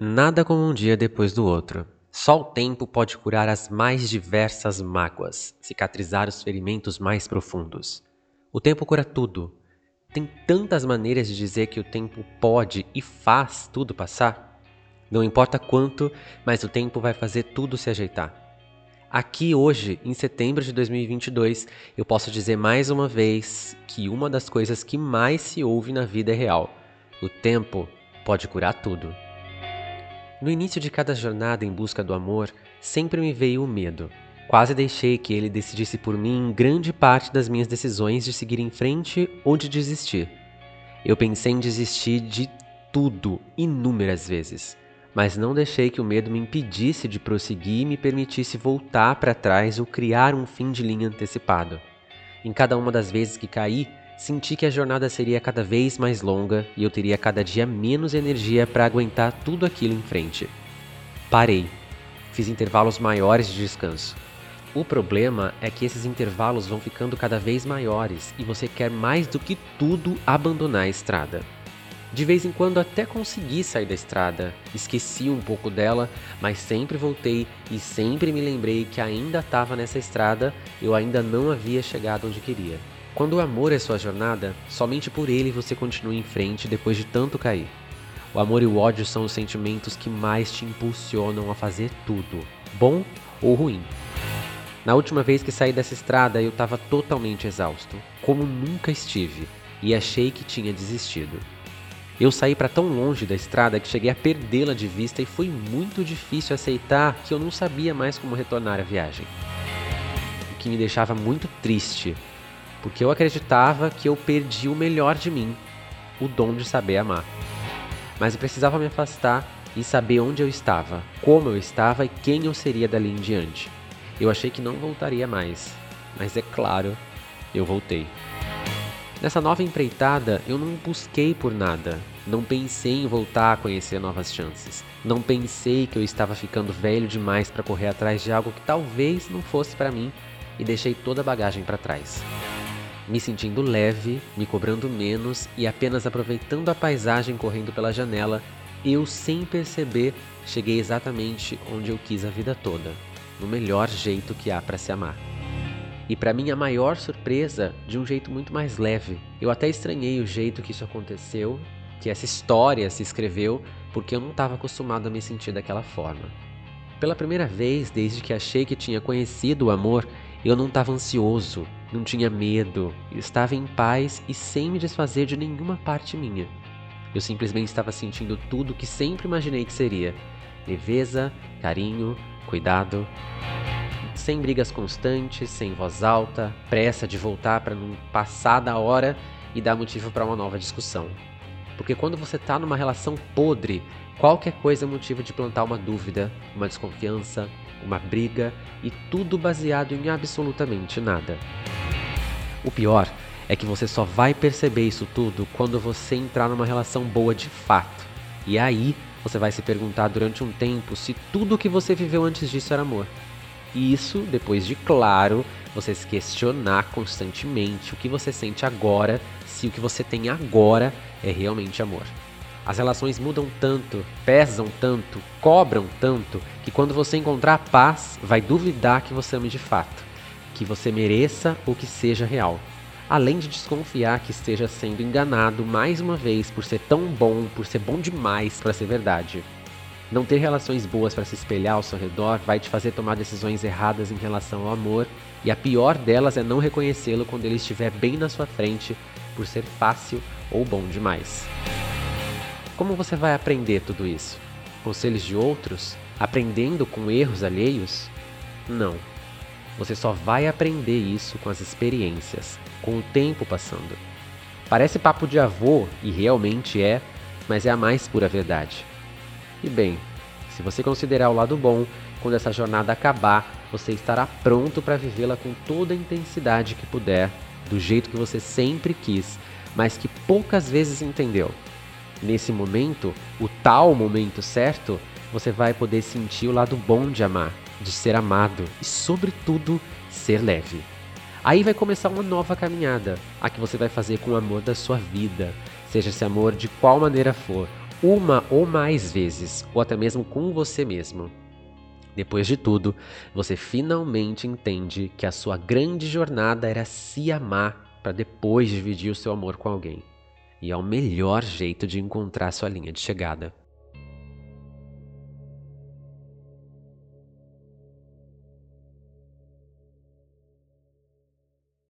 Nada como um dia depois do outro. Só o tempo pode curar as mais diversas mágoas, cicatrizar os ferimentos mais profundos. O tempo cura tudo. Tem tantas maneiras de dizer que o tempo pode e faz tudo passar. Não importa quanto, mas o tempo vai fazer tudo se ajeitar. Aqui hoje, em setembro de 2022, eu posso dizer mais uma vez que uma das coisas que mais se ouve na vida é real. O tempo pode curar tudo. No início de cada jornada em busca do amor, sempre me veio o medo. Quase deixei que ele decidisse por mim grande parte das minhas decisões de seguir em frente ou de desistir. Eu pensei em desistir de tudo inúmeras vezes, mas não deixei que o medo me impedisse de prosseguir e me permitisse voltar para trás ou criar um fim de linha antecipado. Em cada uma das vezes que caí, Senti que a jornada seria cada vez mais longa e eu teria cada dia menos energia para aguentar tudo aquilo em frente. Parei. Fiz intervalos maiores de descanso. O problema é que esses intervalos vão ficando cada vez maiores e você quer mais do que tudo abandonar a estrada. De vez em quando até consegui sair da estrada, esqueci um pouco dela, mas sempre voltei e sempre me lembrei que ainda estava nessa estrada, eu ainda não havia chegado onde queria. Quando o amor é sua jornada, somente por ele você continua em frente depois de tanto cair. O amor e o ódio são os sentimentos que mais te impulsionam a fazer tudo, bom ou ruim. Na última vez que saí dessa estrada, eu estava totalmente exausto, como nunca estive, e achei que tinha desistido. Eu saí para tão longe da estrada que cheguei a perdê-la de vista e foi muito difícil aceitar que eu não sabia mais como retornar à viagem. O que me deixava muito triste porque eu acreditava que eu perdi o melhor de mim, o dom de saber amar. Mas eu precisava me afastar e saber onde eu estava, como eu estava e quem eu seria dali em diante. Eu achei que não voltaria mais, mas é claro, eu voltei. Nessa nova empreitada, eu não busquei por nada, não pensei em voltar a conhecer novas chances. Não pensei que eu estava ficando velho demais para correr atrás de algo que talvez não fosse para mim e deixei toda a bagagem para trás me sentindo leve, me cobrando menos e apenas aproveitando a paisagem correndo pela janela, eu, sem perceber, cheguei exatamente onde eu quis a vida toda, no melhor jeito que há para se amar. E para minha maior surpresa, de um jeito muito mais leve. Eu até estranhei o jeito que isso aconteceu, que essa história se escreveu, porque eu não estava acostumado a me sentir daquela forma. Pela primeira vez desde que achei que tinha conhecido o amor, eu não estava ansioso, não tinha medo, estava em paz e sem me desfazer de nenhuma parte minha. Eu simplesmente estava sentindo tudo que sempre imaginei que seria: leveza, carinho, cuidado. Sem brigas constantes, sem voz alta, pressa de voltar para não passar da hora e dar motivo para uma nova discussão. Porque quando você está numa relação podre, qualquer coisa é motivo de plantar uma dúvida, uma desconfiança, uma briga e tudo baseado em absolutamente nada. O pior é que você só vai perceber isso tudo quando você entrar numa relação boa de fato. E aí você vai se perguntar durante um tempo se tudo o que você viveu antes disso era amor. E isso depois de, claro, você se questionar constantemente o que você sente agora, se o que você tem agora é realmente amor. As relações mudam tanto, pesam tanto, cobram tanto, que quando você encontrar a paz, vai duvidar que você ame de fato, que você mereça ou que seja real. Além de desconfiar que esteja sendo enganado mais uma vez por ser tão bom, por ser bom demais para ser verdade. Não ter relações boas para se espelhar ao seu redor vai te fazer tomar decisões erradas em relação ao amor, e a pior delas é não reconhecê-lo quando ele estiver bem na sua frente por ser fácil ou bom demais. Como você vai aprender tudo isso? Conselhos de outros? Aprendendo com erros alheios? Não. Você só vai aprender isso com as experiências, com o tempo passando. Parece papo de avô, e realmente é, mas é a mais pura verdade. E bem, se você considerar o lado bom, quando essa jornada acabar, você estará pronto para vivê-la com toda a intensidade que puder, do jeito que você sempre quis, mas que poucas vezes entendeu nesse momento, o tal momento certo, você vai poder sentir o lado bom de amar, de ser amado e, sobretudo, ser leve. Aí vai começar uma nova caminhada, a que você vai fazer com o amor da sua vida, seja esse amor de qual maneira for, uma ou mais vezes, ou até mesmo com você mesmo. Depois de tudo, você finalmente entende que a sua grande jornada era se amar para depois dividir o seu amor com alguém. E é o melhor jeito de encontrar sua linha de chegada.